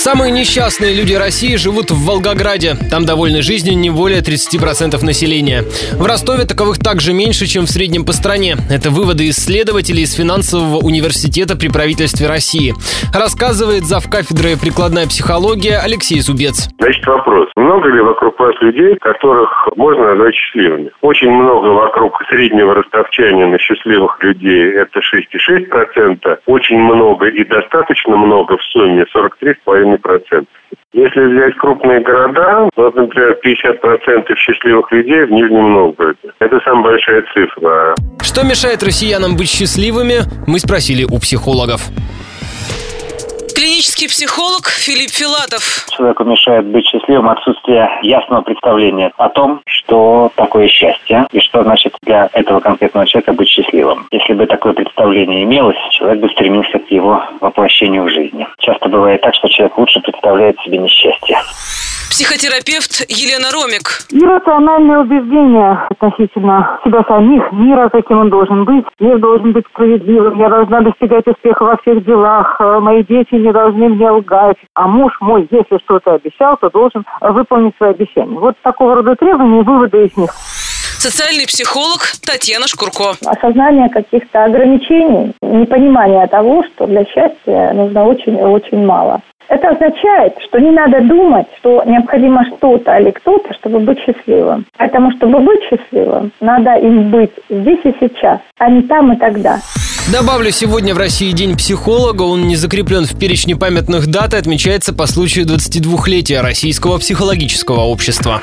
Самые несчастные люди России живут в Волгограде. Там довольны жизнью не более 30% населения. В Ростове таковых также меньше, чем в среднем по стране. Это выводы исследователей из финансового университета при правительстве России. Рассказывает зав. кафедры прикладная психология Алексей Зубец. Значит, вопрос. Много ли вокруг вас людей, которых можно назвать счастливыми? Очень много вокруг среднего ростовчанина счастливых людей. Это 6,6%. Очень много и достаточно много в сумме 43,5%. Если взять крупные города, вот, например, 50% счастливых людей в Нижнем Новгороде. Это самая большая цифра. Что мешает россиянам быть счастливыми, мы спросили у психологов. Клинический психолог Филипп Филатов. Человеку мешает быть счастливым отсутствие ясного представления о том, что такое счастье и что значит для этого конкретного человека быть счастливым. Если бы такое представление имелось, человек бы стремился к его воплощению в жизни. Часто бывает так, что человек лучше представляет себе несчастье. Психотерапевт Елена Ромик. Иррациональное убеждение относительно себя самих, мира, каким он должен быть. Мир должен быть справедливым, я должна достигать успеха во всех делах, э, мои дети не должны мне лгать, а муж мой, если что-то обещал, то должен выполнить свои обещания. Вот такого рода требования и выводы из них. Социальный психолог Татьяна Шкурко. Осознание каких-то ограничений, непонимание того, что для счастья нужно очень-очень мало. Это означает, что не надо думать, что необходимо что-то или кто-то, чтобы быть счастливым. Поэтому, чтобы быть счастливым, надо им быть здесь и сейчас, а не там и тогда. Добавлю, сегодня в России День психолога. Он не закреплен в перечне памятных дат и отмечается по случаю 22-летия Российского психологического общества.